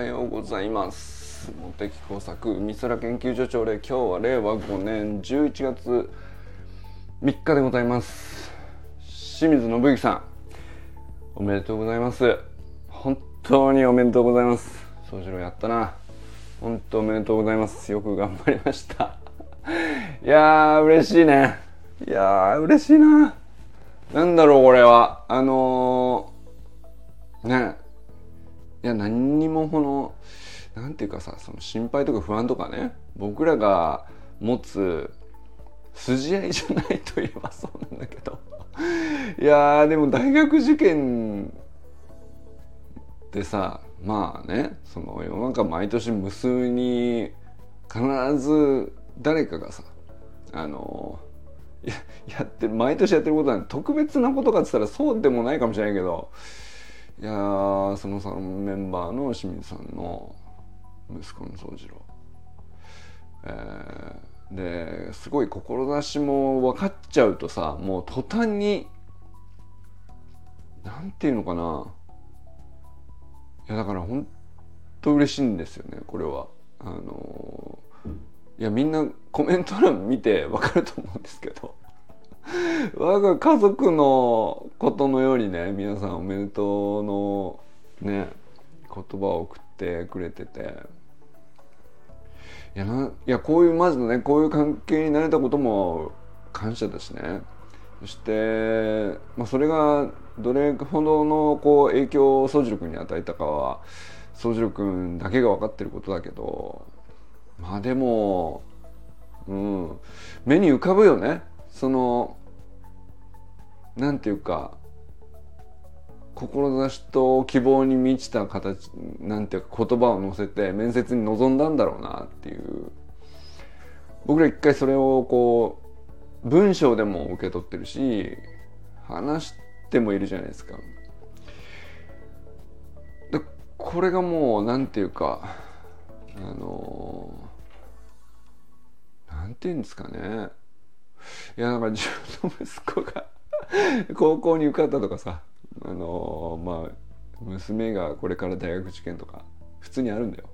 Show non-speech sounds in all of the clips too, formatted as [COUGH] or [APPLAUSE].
はようございます。茂木工作美空研究所長で今日は令和5年11月3日でございます。清水信之さんおめでとうございます。本当におめでとうございます。宗次郎やったな。本当おめでとうございます。よく頑張りました。[LAUGHS] いやー嬉しいね。いやー嬉しいな。なんだろうこれは。あのー、ね。いや何にもこのなんていうかさその心配とか不安とかね僕らが持つ筋合いじゃないといえばそうなんだけど。[LAUGHS] いやでも大学受験ってさまあねその世の中毎年無数に必ず誰かがさあのややって毎年やってることなん特別なことかっつったらそうでもないかもしれないけどいやそのサロンメンバーの清水さんの息子の宗次郎、えー、ですごい志も分かっちゃうとさもう途端になんていうのかな。いやだから本当嬉しいんですよねこれは。あのいやみんなコメント欄見て分かると思うんですけど。我が家族のことのようにね皆さんおめでとうのね言葉を送ってくれてて。いやないやこういうまずねこういう関係になれたことも感謝だしね。そして、まあ、それがどれほどのこう影響を宗次郎君に与えたかは宗次郎君だけが分かってることだけどまあでもうん目に浮かぶよね。そのなんていうか志と希望に満ちた形なんていうか言葉を乗せて面接に臨んだんだろうなっていう僕ら一回それをこう文章でも受け取ってるし話してもいるじゃないですか。でこれがもうなんていうかあのなんていうんですかねいやなんか自分の息子が [LAUGHS] 高校に受かったとかさあのまあ娘がこれから大学受験とか普通にあるんだよ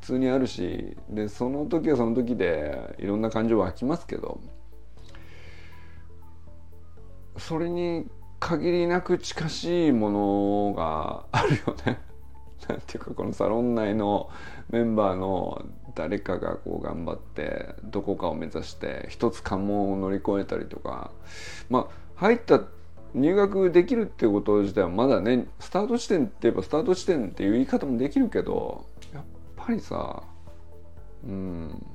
普通にあるしでその時はその時でいろんな感情湧きますけどそれに限りなく近しいものがあるよね。[LAUGHS] なんていうかこのサロン内のメンバーの誰かがこう頑張ってどこかを目指して一つ関門を乗り越えたりとかまあ入った入学できるっていうこと自体はまだねスタート地点って言えばスタート地点っていう言い方もできるけどやっぱりさうん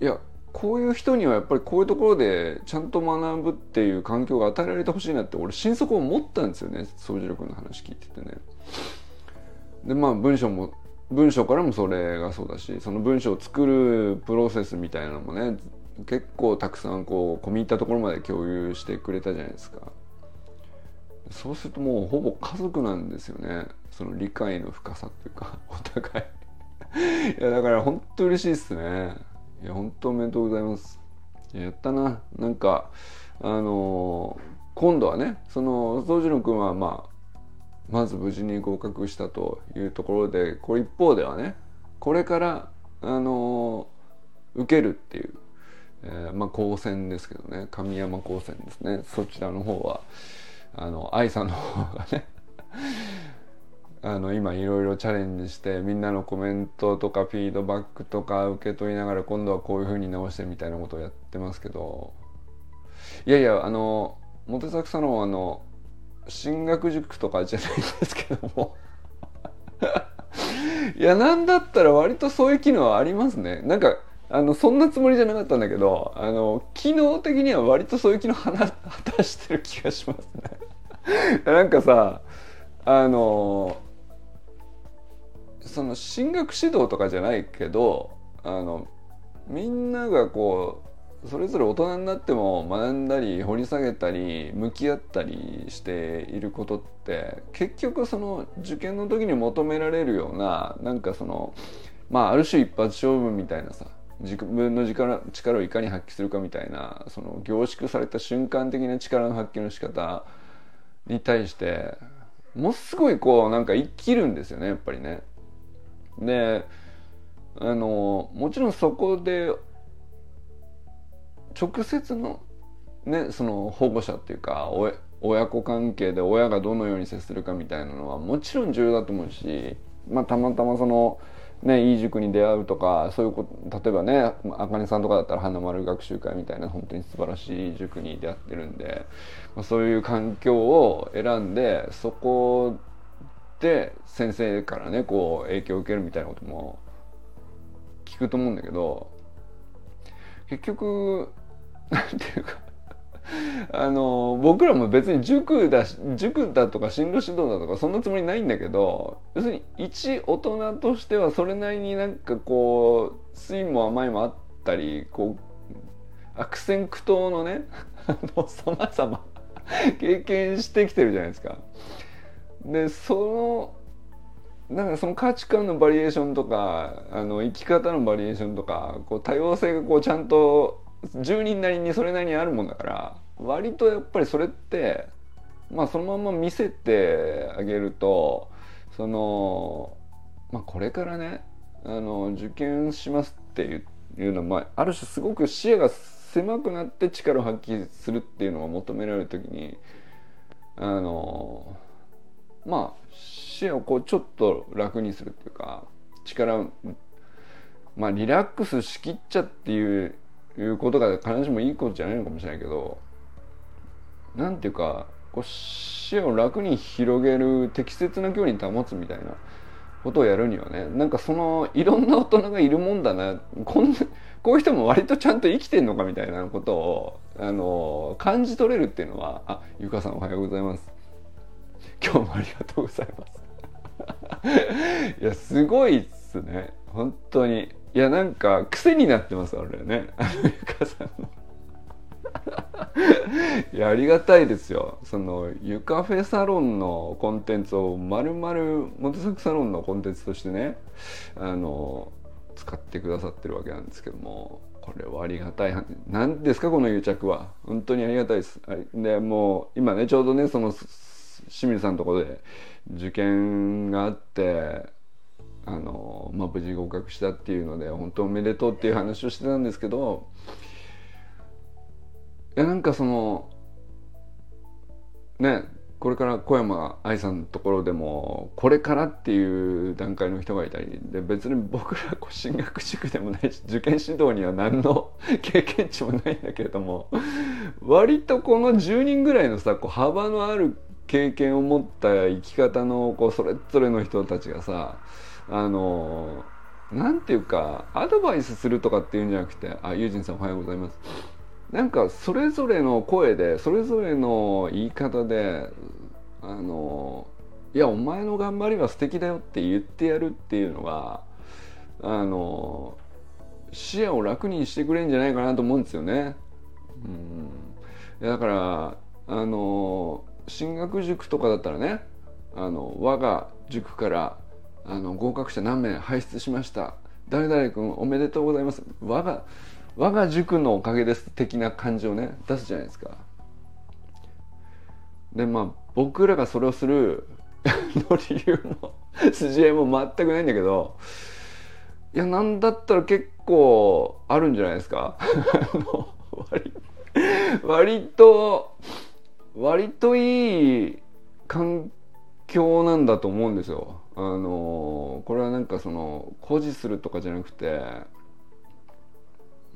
いやこういう人にはやっぱりこういうところでちゃんと学ぶっていう環境が与えられてほしいなって俺心底思ったんですよね総司力の話聞いててね。でまあ文章も文章からもそれがそうだしその文章を作るプロセスみたいなのもね結構たくさんこう込み入ったところまで共有してくれたじゃないですか。そうするともうほぼ家族なんですよね。その理解の深さっていうか [LAUGHS] お互い。いやだから本当嬉しいっすね。いや本当おめでとうございます。やったな。なんかあのー、今度はねその宗次郎君はまあまず無事に合格したというところでこれ一方ではねこれからあの、受けるっていうえー、まあ高専ですけどね神山高専ですね。そちらの方はあの愛さんの方がね [LAUGHS] あの今いろいろチャレンジしてみんなのコメントとかフィードバックとか受け取りながら今度はこういうふうに直してみたいなことをやってますけど。いやいやあのモテサクサロンあの進学塾とかじゃないんですけども。[LAUGHS] いやなんだったら割とそういう機能はありますね。なんかあのそんなつもりじゃなかったんだけどあの機能的には割とそういう機能果たしてる気がしますね。[LAUGHS] なんかさあのその進学指導とかじゃないけどあのみんながこうそれぞれ大人になっても学んだり掘り下げたり向き合ったりしていることって結局その受験の時に求められるようななんかそのまあある種一発勝負みたいなさ自分の力力をいかに発揮するかみたいなその凝縮された瞬間的な力の発揮の仕方に対してものすごいこうなんか生きるんですよねやっぱりね。であのもちろんそこで直接のねその保護者っていうか親子関係で親がどのように接するかみたいなのはもちろん重要だと思うし、まあ、たまたまその、ね、いい塾に出会うとかそういうこと例えばねあかねさんとかだったら花丸学習会みたいな本当に素晴らしい塾に出会ってるんで、まあ、そういう環境を選んでそこで先生からねこう影響を受けるみたいなことも聞くと思うんだけど結局なんていうかあの僕らも別に塾だ塾だとか進路指導だとかそんなつもりないんだけど要するに一大人としてはそれなりになんかこう酸いも甘いもあったりこう悪戦苦闘のねさまざま経験してきてるじゃないですか。でそのなんかその価値観のバリエーションとかあの生き方のバリエーションとかこう多様性がこうちゃんと10人なりにそれなりにあるもんだから割とやっぱりそれってまあそのまま見せてあげるとその、まあ、これからねあの受験しますっていうのは、まあ、ある種すごく視野が狭くなって力を発揮するっていうのが求められる時にあのまあ視野をこうちょっと楽にするっていうか力まあリラックスしきっちゃっていういうことが必ずしもいいことじゃないのかもしれないけどなんていうかこう視野を楽に広げる適切な距離に保つみたいなことをやるにはねなんかそのいろんな大人がいるもんだな。こんなこういう人も割とちゃんと生きてんのかみたいなことをあの感じ取れるっていうのはあゆかさんおはようございます。今日もありがとうございます。[LAUGHS] いやすごいっすね。本当に。いやなんか癖になってます俺ね。あのゆかさんのいやありがたいですよ。そのゆかフェサロンのコンテンツをまるまるモテサクサロンのコンテンツとしてねあの使ってくださってるわけなんですけどもこれはありがたい。何ですかこの癒着は。本当にありがたいです。でもう今ねちょうどねその清水さんのところで受験があってあの、まあ、無事合格したっていうので本当おめでとうっていう話をしてたんですけどいやなんかそのねこれから小山愛さんのところでもこれからっていう段階の人がいたりで別に僕ら進学塾でもないし受験指導には何の経験値もないんだけれども割とこの10人ぐらいのさこう幅のある経験を持った生き方のこうそれぞれの人たちがさあのなんていうかアドバイスするとかっていうんじゃなくてあユージンさんおはようございますなんかそれぞれの声でそれぞれの言い方であのいやお前の頑張りは素敵だよって言ってやるっていうのがあの視野を楽にしてくれるんじゃないかなと思うんですよね。うん、だからあの進学塾とかだったらねあの我が塾からあの合格者何名輩出しました。誰々君おめでとうございます。我が我が塾のおかげです的な感じをね出すじゃないですか。でまあ僕らがそれをする [LAUGHS] の理由も筋合いも全くないんだけどいやなんだったら結構あるんじゃないですか。[LAUGHS] 割割と割といい環境なんだと思うんですよ。あのこれはなんかその誇示するとかじゃなくて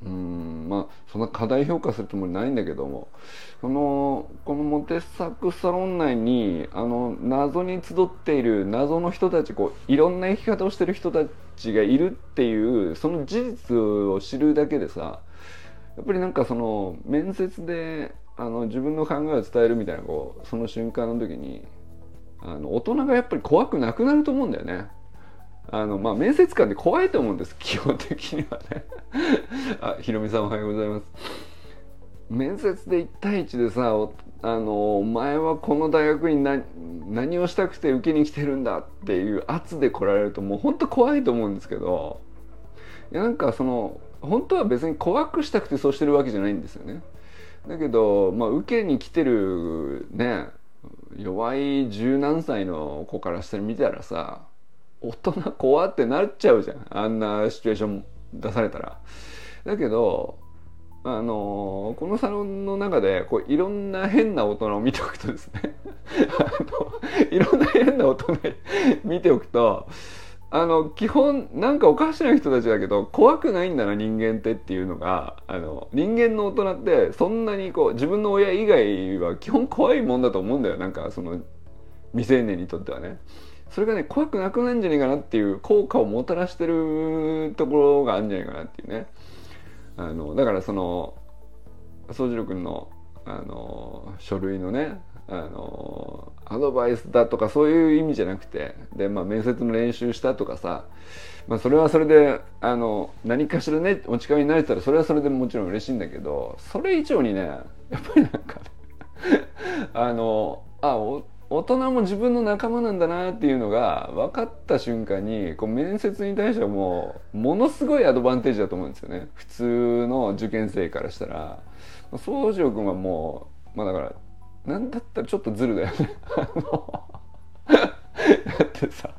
うんまあそんな過大評価するつもりないんだけどもそのこのモテサクサロン内にあの謎に集っている謎の人たちこういろんな生き方をしてる人たちがいるっていうその事実を知るだけでさやっぱりなんかその面接であの自分の考えを伝えるみたいなこうその瞬間の時にあの大人がやっぱり怖くなくなると思うんだよね。あのまあ面接官って怖いと思うんです基本的にはね。[LAUGHS] あひろみさんおはようございます。面接で1対1でさあのお前はこの大学に何何をしたくて受けに来てるんだっていう圧で来られるともうほんと怖いと思うんですけど。いやなんかその本当は別に怖くしたくてそうしてるわけじゃないんですよね。だけど、まあ、受けに来てるね弱い十何歳の子からしてみたらさ大人怖ってなっちゃうじゃんあんなシチュエーション出されたら。だけどあのこのサロンの中でこういろんな変な大人を見ておくとですね [LAUGHS] あのいろんな変な大人見ておくとあの基本なんかおかしな人たちだけど怖くないんだな人間ってっていうのがあの人間の大人ってそんなにこう自分の親以外は基本怖いもんだと思うんだよなんかその未成年にとってはね。それがね怖くなくないんじゃないかなっていう効果をもたらしてるところがあるんじゃないかなっていうね。あのだからその宗次郎君のあの書類のねあのアドバイスだとかそういう意味じゃなくてで、まあ、面接の練習したとかさ、まあ、それはそれであの何かしらねお力になれたらそれはそれでもちろん嬉しいんだけどそれ以上にねやっぱりなんか [LAUGHS] あのあお大人も自分の仲間なんだなっていうのが分かった瞬間にこう面接に対してはもうものすごいアドバンテージだと思うんですよね。普通の受験生からしたら。宗次郎君はもうまあだからなんだったらちょっとズルだよね。だってさ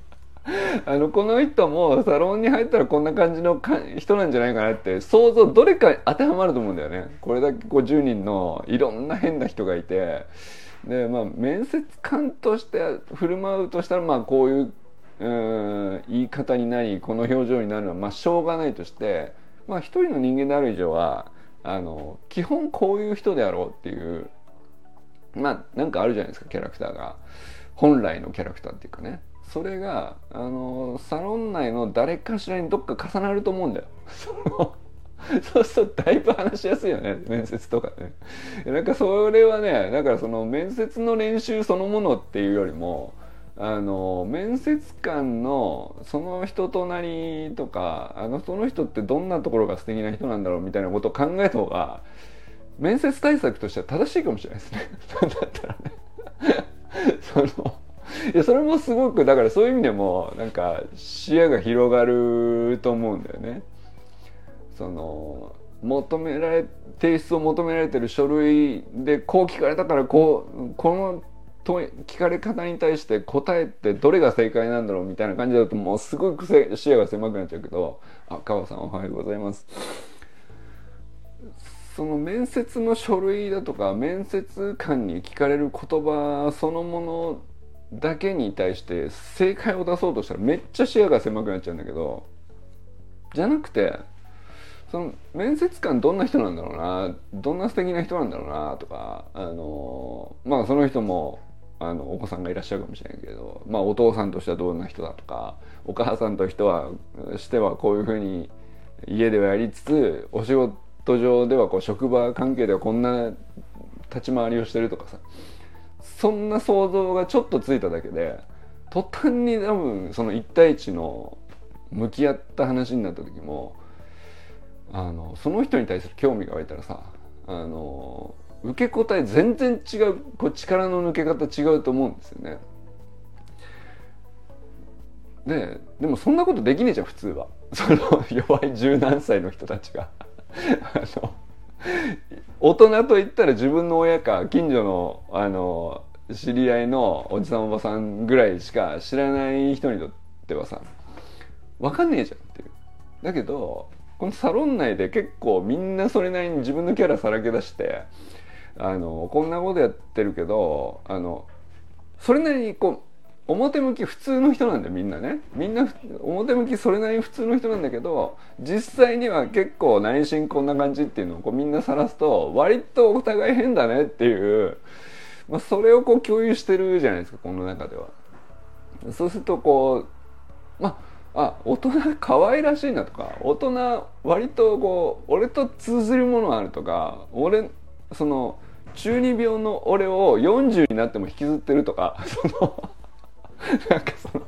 あのこの人もサロンに入ったらこんな感じの人なんじゃないかなって想像どれか当てはまると思うんだよね。これだけこう10人のいろんな変な人がいて。でまあ面接官として振る舞うとしたらまあこういううん言い方になりこの表情になるのはまあしょうがないとしてまあ一人の人間である以上はあの基本こういう人であろうっていうまあなんかあるじゃないですかキャラクターが本来のキャラクターっていうかねそれがあのサロン内の誰かしらにどっか重なると思うんだよ。[LAUGHS] そうするとだいぶ話しやすいよね面接とかね。なんかそれはねだからその面接の練習そのものっていうよりもあの面接官のその人となりとかあのその人ってどんなところが素敵な人なんだろうみたいなことを考えた方が面接対策としては正しいかもしれないですね。だったらねそのいやそれもすごくだからそういう意味でもなんか視野が広がると思うんだよね。その求められ提出を求められてる書類でこう聞かれたからこうこの問聞かれ方に対して答えってどれが正解なんだろうみたいな感じだともうすごく視野が狭くなっちゃうけど「あ川さんおはようございます」その面接の書類だとか面接官に聞かれる言葉そのものだけに対して正解を出そうとしたらめっちゃ視野が狭くなっちゃうんだけどじゃなくてその面接官どんな人なんだろうなどんな素敵な人なんだろうなとかあのまあその人もあのお子さんがいらっしゃるかもしれないけど、まあ、お父さんとしてはどんな人だとかお母さんとしてはしてはこういうふうに家ではやりつつお仕事ト上ではこう職場関係ではこんな立ち回りをしてるとかさそんな想像がちょっとついただけで途端に多分その1対1の向き合った話になった時もあのその人に対する興味が湧いたらさあの受け答え全然違うこう力の抜け方違うと思うんですよね。ででもそんなことできねえじゃん普通はその弱い十何歳の人たちがあの大人といったら自分の親か近所のあの知り合いのおじさんおばさんぐらいしか知らない人にとってはさ分かんねえじゃんっていう。だけどこのサロン内で結構みんなそれなりに自分のキャラさらけ出してあのこんなことやってるけどあのそれなりにこう表向き普通の人なんだよみんなねみんな表向きそれなりに普通の人なんだけど実際には結構内心こんな感じっていうのをこうみんなさらすと割とお互い変だねっていう、まあ、それをこう共有してるじゃないですかこの中では。そうするとこうまあ大人可愛らしいなとか大人割とこう俺と通ずるものあるとか俺その中二病の俺を40になっても引きずってるとかそのなんかその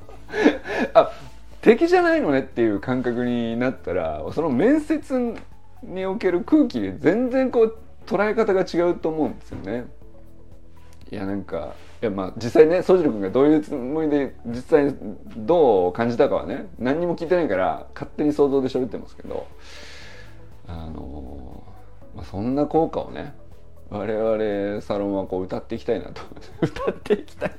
あ敵じゃないのねっていう感覚になったらその面接における空気で全然こう捉え方が違うと思うんですよね。いやなんかいやまあ実際ね宗次郎君がどういうつもりで実際どう感じたかはね何にも聞いてないから勝手に想像で喋ってますけどあの、まあ、そんな効果をね我々サロンはこう歌っていきたいなと [LAUGHS] 歌っていきたい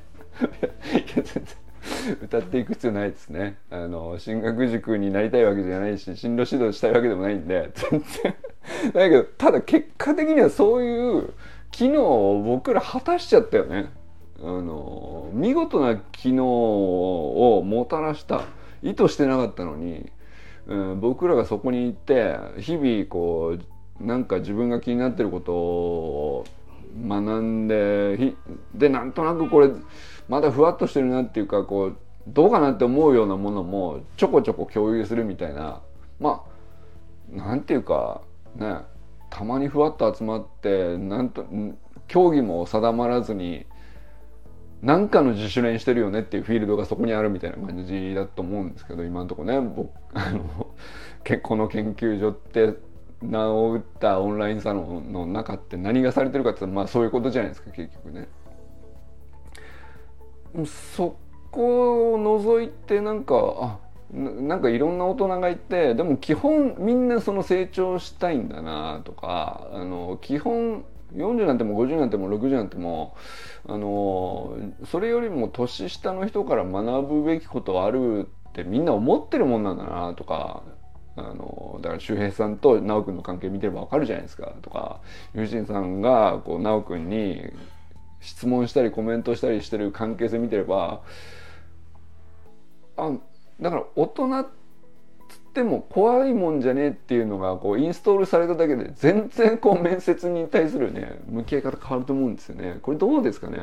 歌っていく必要ないですね。あの進学塾になりたいわけじゃないし進路指導したいわけでもないんで全然。だけどただ結果的にはそういう機能を僕ら果たしちゃったよね。あの見事な機能をもたらした意図してなかったのに、うん、僕らがそこに行って日々こうなんか自分が気になってることを学んででなんとなくこれまだふわっとしてるなっていうかこうどうかなって思うようなものもちょこちょこ共有するみたいなまあなんていうかねたまにふわっと集まってなんと競技も定まらずに何かの自主練してるよねっていうフィールドがそこにあるみたいな感じだと思うんですけど今のとこね僕あのこの研究所って名を打ったオンラインサロンの中って何がされてるかってまあそういうことじゃないですか結局ね。そこを除いてなんかあなんかいろんな大人がいてでも基本みんなその成長したいんだなとかあの基本40なんても50なんても60なんてもあのそれよりも年下の人から学ぶべきことはあるってみんな思ってるもんなんだなとかあのだから周平さんと修くんの関係見てればわかるじゃないですかとか友人さんがこう修くんに質問したりコメントしたりしてる関係性見てればあだから大人っつっても怖いもんじゃねえっていうのがこうインストールされただけで全然こう面接に対するね向き合い方変わると思うんですよね。これどうですかね？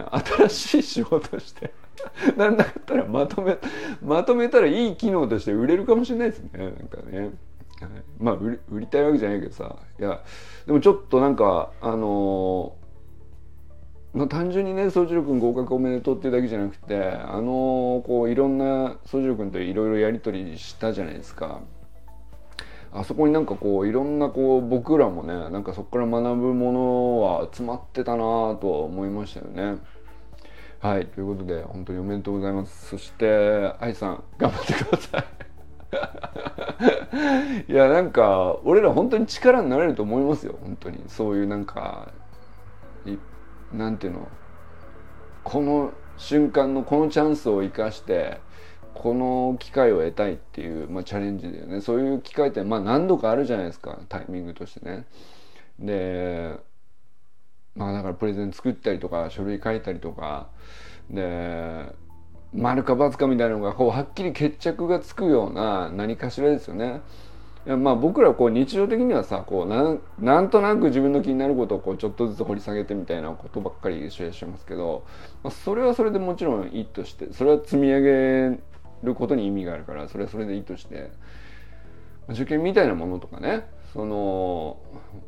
新しい仕事して [LAUGHS] なんだったらまとめまとめたらいい機能として売れるかもしれないですねなんかね。はい、まあ売りたいわけじゃないけどさいやでもちょっとなんかあのまあ、単純にね宗次郎君合格おめでとうっていうだけじゃなくてあのこういろんな宗次郎君といろいろやり取りしたじゃないですか。あそこになんかこういろんなこう僕らもねなんかそこから学ぶものは詰まってたなとは思いましたよね。はいということで本当におめでとうございます。そして愛さん頑張ってください。[LAUGHS] いやなんか俺ら本当に力になれると思いますよ本当にそういうなんかなんていうの？この瞬間のこのチャンスを生かしてこの機会を得たいっていう、まあ、チャレンジだよねそういう機会ってまあ何度かあるじゃないですかタイミングとしてね。でまあだからプレゼン作ったりとか書類書いたりとかで丸か×かみたいなのがこうはっきり決着がつくような何かしらですよね。まあ僕らこう日常的にはさこうなんなんとなく自分の気になることをこうちょっとずつ掘り下げてみたいなことばっかりシェアしますけど、まあ、それはそれでもちろんいいとしてそれは積み上げることに意味があるからそれはそれでいいとして受験みたいなものとかねその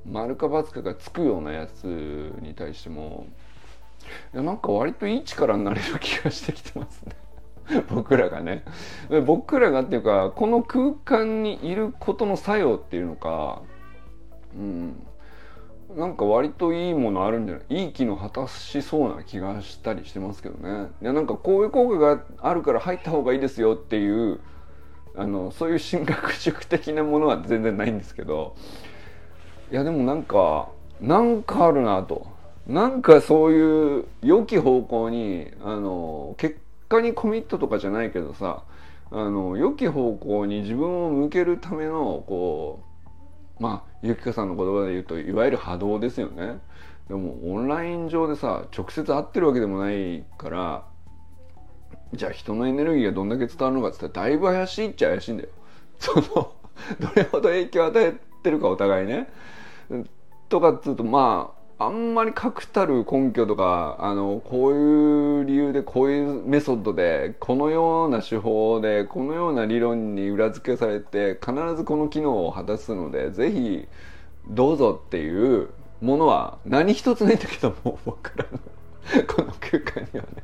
丸か×かがつくようなやつに対してもいやなんか割といい力になれる気がしてきてますね。[LAUGHS] 僕らがね。僕らがっていうかこの空間にいることの作用っていうのかうん。なんか割といいものあるんじゃない？いい機能果たしそうな気がしたりしてますけどね。いやなんかこういう効果があるから入った方がいいですよっていうあのそういう進学塾的なものは全然ないんですけど。いやでもなんかなんかあるなと。なんかそういう良き方向にあの結果にコミットとかじゃないけどさあの良き方向に自分を向けるためのこうまあゆきかさんの言葉で言うといわゆる波動ですよね。でもオンライン上でさ直接会ってるわけでもないからじゃあ人のエネルギーがどんだけ伝わるのかっつったらだいぶ怪しいっちゃ怪しいんだよ。[LAUGHS] そのどれほど影響を与えてるかお互いね。とかっつうとまああんまり確たる根拠とかあのこういう理由でこういうメソッドでこのような手法でこのような理論に裏付けされて必ずこの機能を果たすので是非どうぞっていうものは何一つないんだけども僕らのこの空間にはね。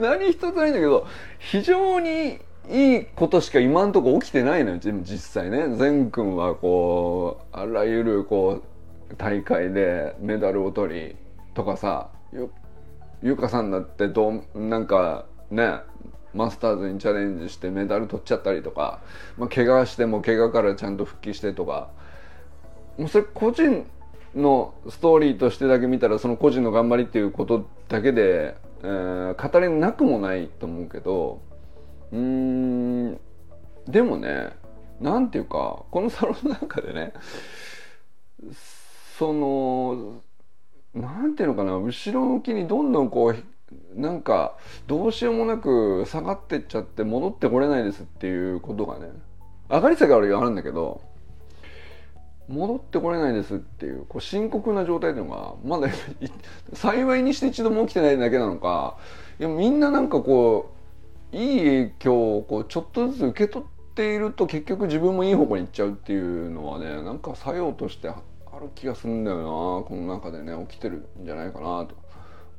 何一つないんだけど非常にいいことしか今んとこ起きてないのよ実際ね。善くんはこうあらゆるこう大会でメダルを取りとかさゆかさんだってどうなんかねマスターズにチャレンジしてメダル取っちゃったりとか、まあ、怪我しても怪我からちゃんと復帰してとか。もうそれ個人のストーリーとしてだけ見たらその個人の頑張りっていうことだけで、えー、語れなくもないと思うけどうーんでもねなんていうかこのサロンの中でねそのなんていうのかな後ろ向きにどんどんこうなんかどうしようもなく下がってっちゃって戻ってこれないですっていうことがね上がり下がりはあるんだけど戻ってこれないですっていうこう深刻な状態っていうのがまだ [LAUGHS] 幸いにして一度も起きてないだけなのかいやみんななんかこういい影響をこうちょっとずつ受け取っていると結局自分もいい方向に行っちゃうっていうのはねなんか作用としてる気がするんだよな。この中でね起きてるんじゃないかなと。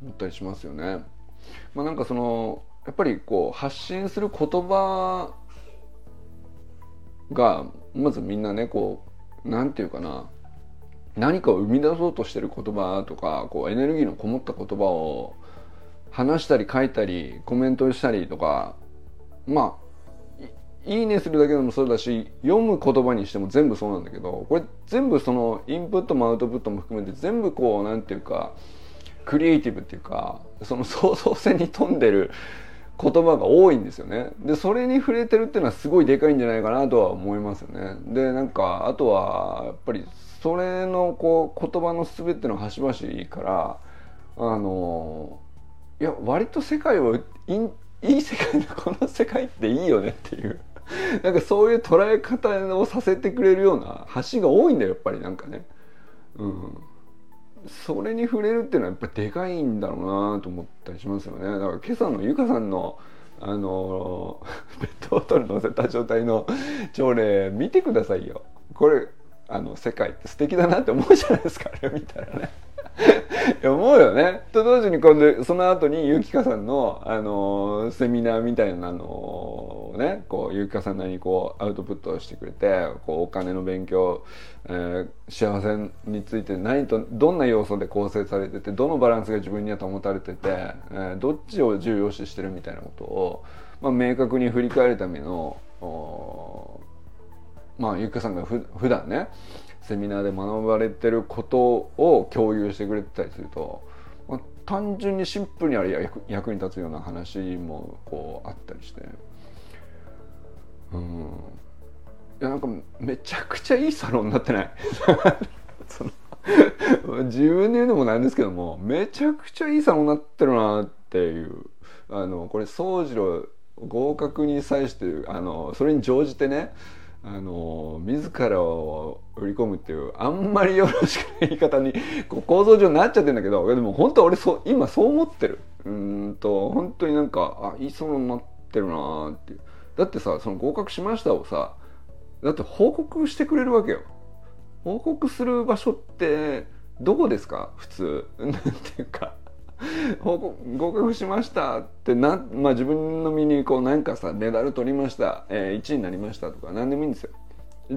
思ったりしますよね。まあ、なんかそのやっぱりこう発信する言葉がまずみんなねこう何て言うかな。何かを生み出そうとしてる言葉とかこうエネルギーのこもった言葉を話したり書いたりコメントしたりとかまあいいねするだけでもそうだし読む言葉にしても全部そうなんだけどこれ全部そのインプットもアウトプットも含めて全部こう何て言うかクリエイティブっていうかその創造性に富んでる言葉が多いんですよね。でそれに触れてるっていうのはすごいでかいんじゃないかなとは思いますよね。でなんかあとはやっぱりそれのこう言葉の全ての端々からあのいや割と世界をいいい世界のこの世界っていいよねっていう [LAUGHS] なんかそういう捉え方をさせてくれるような橋が多いんだよやっぱりなんかね。うん。それに触れるっていうのはやっぱでかいんだろうなと思ったりしますよね。だから今朝のゆかさんのあの [LAUGHS] ペットボトル乗せた状態の朝礼見てくださいよ。これあの世界って素敵だなって思うじゃないですかあれ見たらね。いや思うよね。と同時に今度その後にゆきかさんの、あのセミナーみたいなのをねこうゆきかさんなりにこうアウトプットしてくれてこうお金の勉強、えー、幸せについて何とどんな要素で構成されててどのバランスが自分には保たれてて、えー、どっちを重要視してるみたいなことを、まあ、明確に振り返るためのまあゆきかさんがふ普段ねセミナーで学ばれてることを共有してくれてたりすると、まあ、単純にシンプルにあれ役に立つような話もこうあったりして。うん。いやなんかめちゃくちゃいいサロンになってない？[LAUGHS] 自分で言うのもなんですけどもめちゃくちゃいいサロンになってるなっていう。あのこれ宗次郎合格に際してあのそれに乗じてねあの自らを売り込むっていうあんまりよろしくない言い方にこう構造上なっちゃってんだけどでも本当俺そ今そう思ってる。うんと本当になんかあいいそのになってるなーっていう。だってさその合格しましたをさだって報告してくれるわけよ。報告する場所ってどこですか？普通。[LAUGHS] なんていうか。報告合格しましたってな、まあ、自分の身にこうなんかさメダル取りました、えー、1位になりましたとか何でもいいんですよ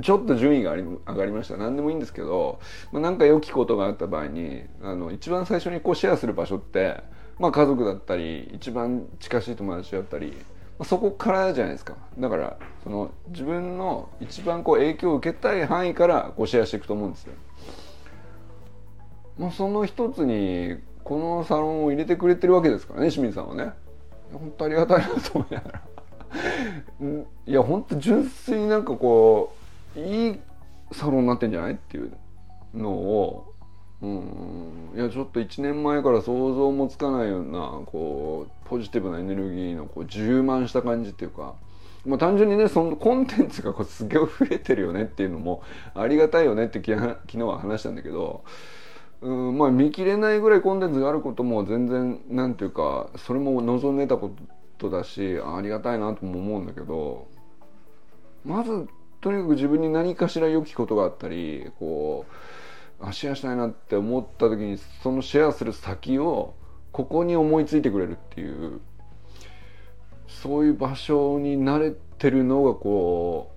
ちょっと順位が上がりました何でもいいんですけど、まあ、なんか良きことがあった場合にあの一番最初にこうシェアする場所って、まあ、家族だったり一番近しい友達だったり、まあ、そこからじゃないですかだからその自分の一番こう影響を受けたい範囲からこうシェアしていくと思うんですよ。まあ、その一つにこのサロンを入れてくれてるわけですからね清水さんはね。本当ありがたいなと思いながら。いや本当純粋になんかこういいサロンになってんじゃないっていうのを。うんいやちょっと1年前から想像もつかないようなこうポジティブなエネルギーのこう充満した感じっていうか。まあ、単純にねそのコンテンツがこうすげえ増えてるよねっていうのもありがたいよねって昨日は話したんだけど。うんまあ見切れないぐらいコンテンツがあることも全然なんていうかそれも望んでたことだしありがたいなとも思うんだけどまずとにかく自分に何かしら良きことがあったりこうあシェアしたいなって思った時にそのシェアする先をここに思いついてくれるっていうそういう場所に慣れてるのがこ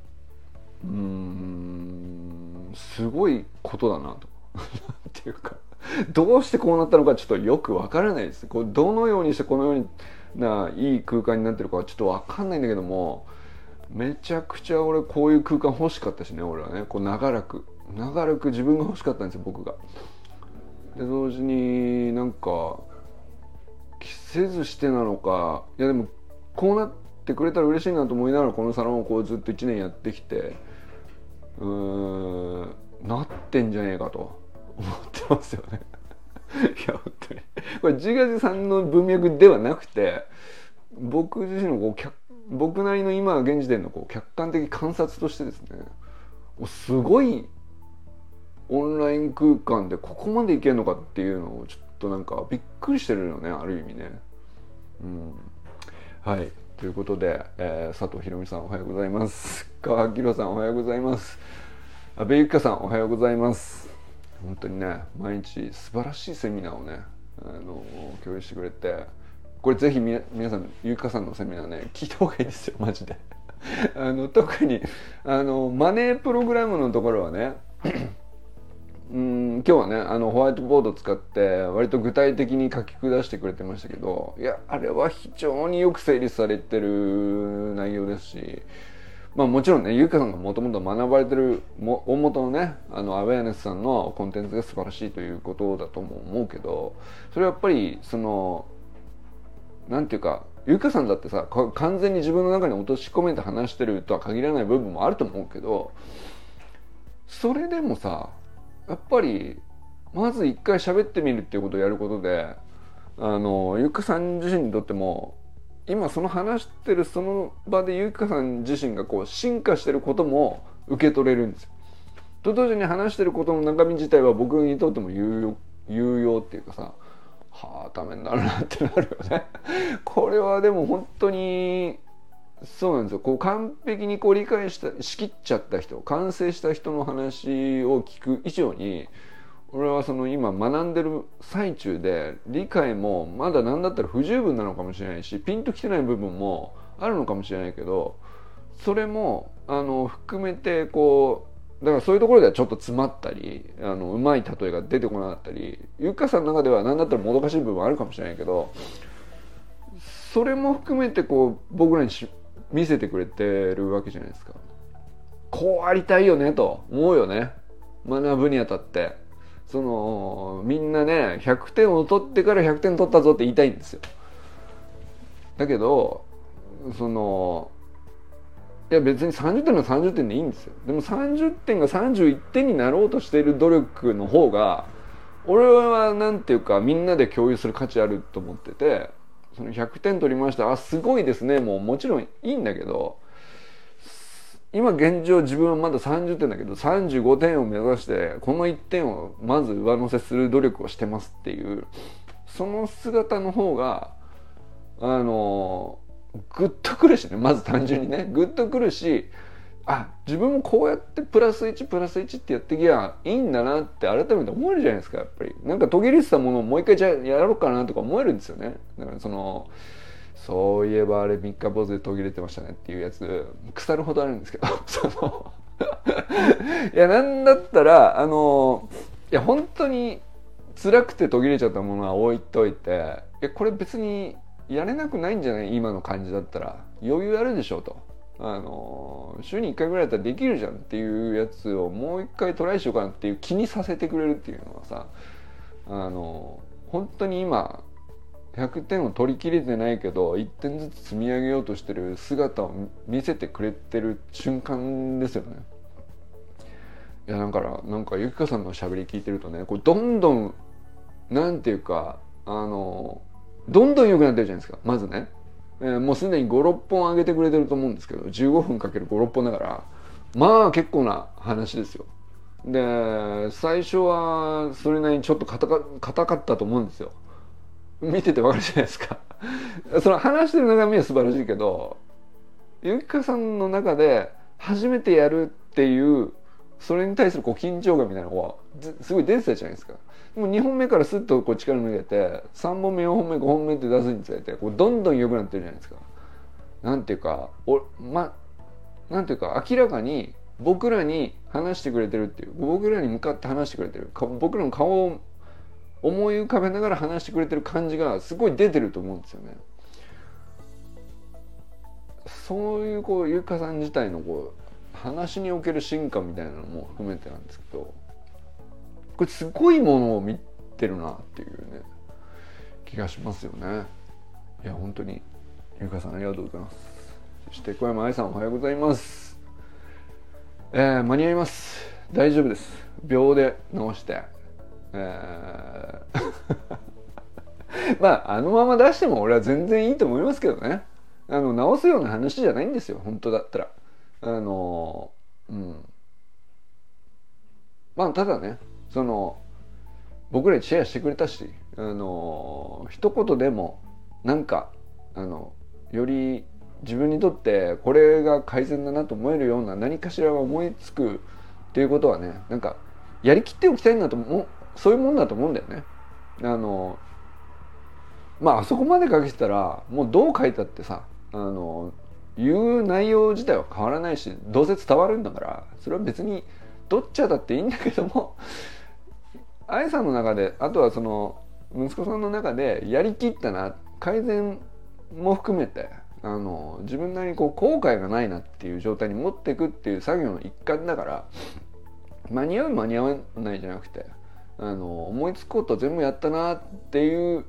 ううんすごいことだなと。ていうかどうしてこうなったのかちょっとよくわからないです。こうどのようにしてこのようないい空間になってるかはちょっとわかんないんだけどもめちゃくちゃ俺こういう空間欲しかったしね俺はね。こう長らく。長らく自分が欲しかったんですよ僕が。で同時になんか着せずしてなのか。いやでもこうなってくれたら嬉しいなと思いながらこのサロンをこうずっと1年やってきてうーんなってんじゃねえかと。思ってますよね。[LAUGHS] いや本当に。これ自画自賛の文脈ではなくて僕自身のこう客僕なりの今現時点のこう客観的観察としてですねすごいオンライン空間でここまでいけるのかっていうのをちょっとなんかびっくりしてるよねある意味ね。うん、はい。ということで、えー、佐藤ひろみさんおはようございます。川明さんおはようございます。阿部ゆかさんおはようございます。本当にね毎日素晴らしいセミナーをねあの共有してくれてこれぜひ皆さんゆかさんのセミナーね聞いた方がいいですよ [LAUGHS] マジで。あの特にあのマネープログラムのところはねうん今日はねあのホワイトボード使って割と具体的に書き下してくれてましたけどいやあれは非常によく整理されてる内容ですしまあもちろんねゆうかさんがもともと学ばれてるも大元のねあのアウェアネスさんのコンテンツが素晴らしいということだとも思うけどそれはやっぱりそのなんていうかゆうかさんだってさ完全に自分の中に落とし込めて話してるとは限らない部分もあると思うけどそれでもさやっぱりまず一回喋ってみるっていうことをやることであのゆかさん自身にとっても今その話してるその場でゆかさん自身がこう進化してることも受け取れるんですよ。と同時に話してることの中身自体は僕にとっても有用有用っていうかさはあためになるなってなるよね。[LAUGHS] これはでも本当にそうなんですよこう完璧にこう理解したしきっちゃった人完成した人の話を聞く以上に俺はその今学んでる最中で理解もまだ何だったら不十分なのかもしれないしピンときてない部分もあるのかもしれないけどそれもあの含めてこうだからそういうところではちょっと詰まったりあのうまい例えが出てこなかったりゆかさんの中では何だったらもどかしい部分あるかもしれないけどそれも含めてこう僕らに見せてくれてるわけじゃないですか。こうありたいよねと思うよね。学ぶにあたって。その、みんなね、100点を取ってから100点取ったぞって言いたいんですよ。だけど、その、いや別に30点の30点でいいんですよ。でも30点が31点になろうとしている努力の方が、俺はなんていうかみんなで共有する価値あると思ってて、その100点取りましたあすごいですねもうもちろんいいんだけど今現状自分はまだ30点だけど35点を目指してこの1点をまず上乗せする努力をしてますっていうその姿の方があのグッとくるしね。まず単純にね。グッとくるしあ自分もこうやってプラス1プラス1ってやってきゃいいんだなって改めて思えるじゃないですかやっぱり。なんか途切れてたものをもう一回じゃやろうかなとか思えるんですよね。だからそのそういえばあれ三日坊主で途切れてましたねっていうやつ腐るほどあるんですけど [LAUGHS] その [LAUGHS] いやなんだったらあのいや本当に辛くて途切れちゃったものは置いといていやこれ別にやれなくないんじゃない？今の感じだったら。余裕あるでしょうと。あの週に1回ぐらいだったらできるじゃんっていうやつをもう一回トライしようかなっていう気にさせてくれるっていうのはさあの本当に今100点を取りきれてないけど1点ずつ積み上げようとしてる姿を見せてくれてる瞬間ですよね。いやだからなんかゆきかさんのしゃべり聞いてるとねこれどんどんなんていうかあのどんどん良くなってるじゃないですかまずね。えー、もうすでに56本上げてくれてると思うんですけど15分かける56本だからまあ結構な話ですよ。で最初はそれなりにちょっと硬かったと思うんですよ。見ててわかるじゃないですか。その話してる中身は素晴らしいけどゆきかさんの中で初めてやるっていうそれに対するこう緊張感みたいなのがすごい出てたじゃないですか。もう2本目からスッとこう力抜けて3本目4本目5本目って出すにつれてこうどんどん良くなってるじゃないですか。なんていうかおまなんていうか明らかに僕らに話してくれてるっていう僕らに向かって話してくれてる僕らの顔を思い浮かべながら話してくれてる感じがすごい出てると思うんですよね。そういうこうゆかさん自体のこう話における進化みたいなのも含めてなんですけどこれすごいものを見てるなっていうね気がしますよね。いや本当にゆかさんありがとうございます。そして小山愛さんおはようございます。えー、間に合います。大丈夫です。秒で直して。えー。[LAUGHS] まああのまま出しても俺は全然いいと思いますけどね。あの直すような話じゃないんですよ。本当だったら。あのうん。まあただねその僕らにシェアしてくれたしあの一言でもなんかあのより自分にとってこれが改善だなと思えるような何かしらが思いつくっていうことはねなんかやりきっておきたいなともそういうもんだと思うんだよね。あのまああそこまで書けてたらもうどう書いたってさあの言う内容自体は変わらないしどうせ伝わるんだからそれは別にどっちゃだっていいんだけども愛さんの中であとはその息子さんの中でやりきったな改善も含めてあの自分なりにこう後悔がないなっていう状態に持っていくっていう作業の一環だから間に合う間に合わないじゃなくてあの思いつくこと全部やったなっていう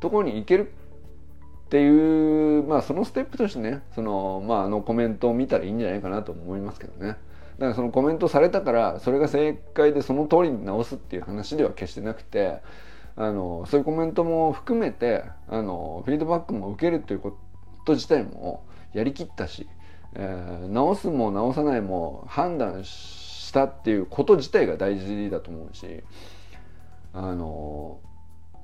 ところに行けるっていうまあそのステップとしてねそのまああのコメントを見たらいいんじゃないかなと思いますけどね。だからそのコメントされたからそれが正解でその通りに直すっていう話では決してなくてあのそういうコメントも含めてあのフィードバックも受けるということ自体もやりきったし、えー、直すも直さないも判断したっていうこと自体が大事だと思うしあの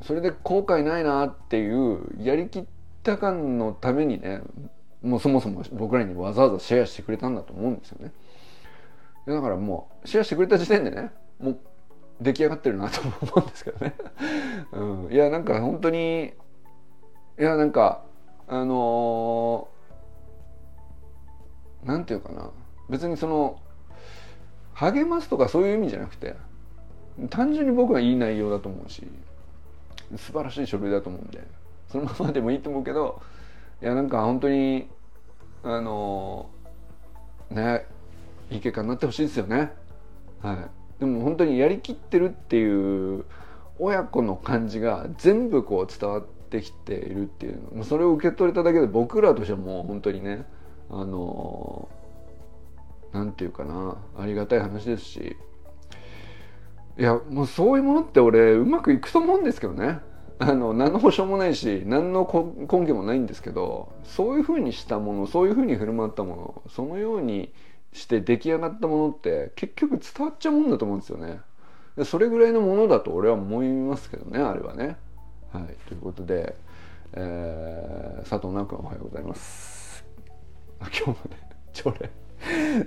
それで後悔ないなっていうやりきった感のためにねもうそもそも僕らにわざわざシェアしてくれたんだと思うんですよね。だからもうシェアしてくれた時点でねもう出来上がってるなと思うんですけどね、[LAUGHS] うん、いやなんか本当にいやなんかあのー、なんていうかな。別にその励ますとかそういう意味じゃなくて単純に僕はいい内容だと思うし素晴らしい書類だと思うんでそのままでもいいと思うけどいやなんか本当にあのねいい結果になってほしいですよね。はい。でも本当にやりきってるっていう親子の感じが全部こう伝わってきているっていうそれを受け取れただけで僕らとしてはもう本当にねあの何て言うかなありがたい話ですしいやもうそういうものって俺うまくいくと思うんですけどねあの何の保証もないし何の根拠もないんですけどそういうふうにしたものそういうふうに振る舞ったものそのようにして出来上がったものって結局伝わっちゃうもんだと思うんですよね。それぐらいのものだと俺は思いますけどねあれはね。はい、ということで、えー、佐藤直君おはようございます。今日もね朝礼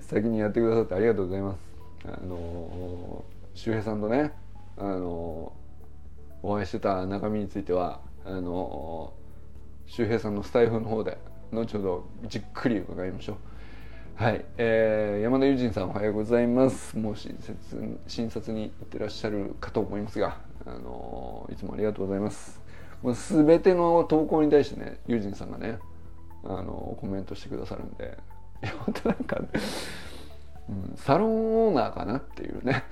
先にやってくださってありがとうございます。あのー周平さんとねあのお会いしてた中身についてはあの周平さんのスタイフの方で後ほどじっくり伺いましょう。はい、えー、山田友人さんおはようございます。もう診察診察に行ってらっしゃるかと思いますがあのいつもありがとうございます。もう全ての投稿に対してね友人さんがねあのコメントしてくださるんでいや本当なんかサロンオーナーかなっていうね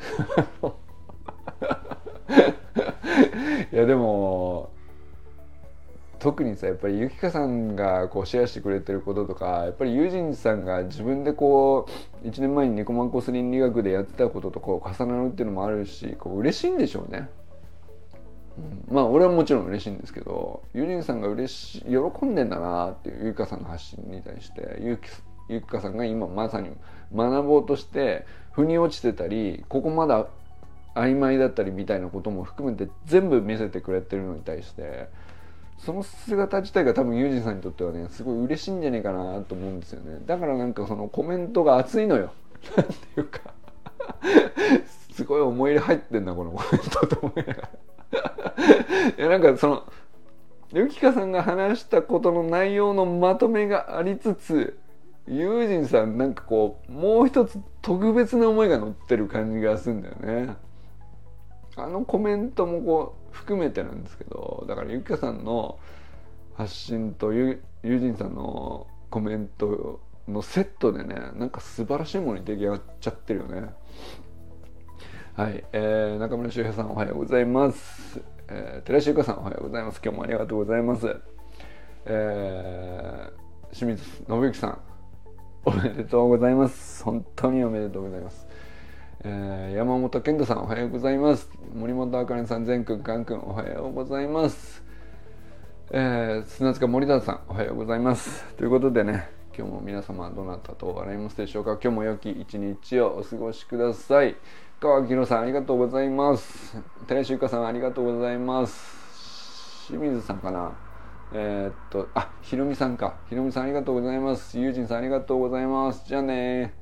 [LAUGHS] いやでも特にさやっぱりゆきかさんがこうシェアしてくれてることとかやっぱりユージンさんが自分でこう1年前にニコマンコスリン理学でやってたこととこう重なるっていうのもあるしこう嬉しいんでしょうね。うん、まあ俺はもちろん嬉しいんですけどユージンさんが嬉し喜んでんだなっていうゆきかさんの発信に対してゆきゆきかさんが今まさに学ぼうとして腑に落ちてたりここまだ曖昧だったりみたいなことも含めて全部見せてくれてるのに対してその姿自体が多分ユージさんにとってはねすごい嬉しいんじゃないかなと思うんですよね。だからなんかそのコメントが熱いのよ。なんていうか。すごい思い入れ入ってんなこのコメントと思いながら。いやなんかそのゆきかさんが話したことの内容のまとめがありつつユージンさんなんかこうもう一つ特別な思いが乗ってる感じがするんだよね。あのコメントもこう含めてなんですけどだからゆきかさんの発信とユージンさんのコメントのセットでねなんか素晴らしいものに出来上がっちゃってるよね。はい、えー、中村修平さんおはようございます、えー、寺石由香さんおはようございます。今日もありがとうございます。えー、清水信之さん。おめでとうございます。本当におめでとうございます。えー、山本健太さんおはようございます。森本あかねさん善くんかんくんおはようございます。えー、砂塚森田さんおはようございます。ということでね今日も皆様どなたと笑いますでしょうか。今日も良き一日をお過ごしください。川木さんありがとうございます。寺石ゆかさんありがとうございます。清水さんかな。えー、っと、あ、ひろみさんか。ひろみさんありがとうございます。ゆうじんさんありがとうございます。じゃあね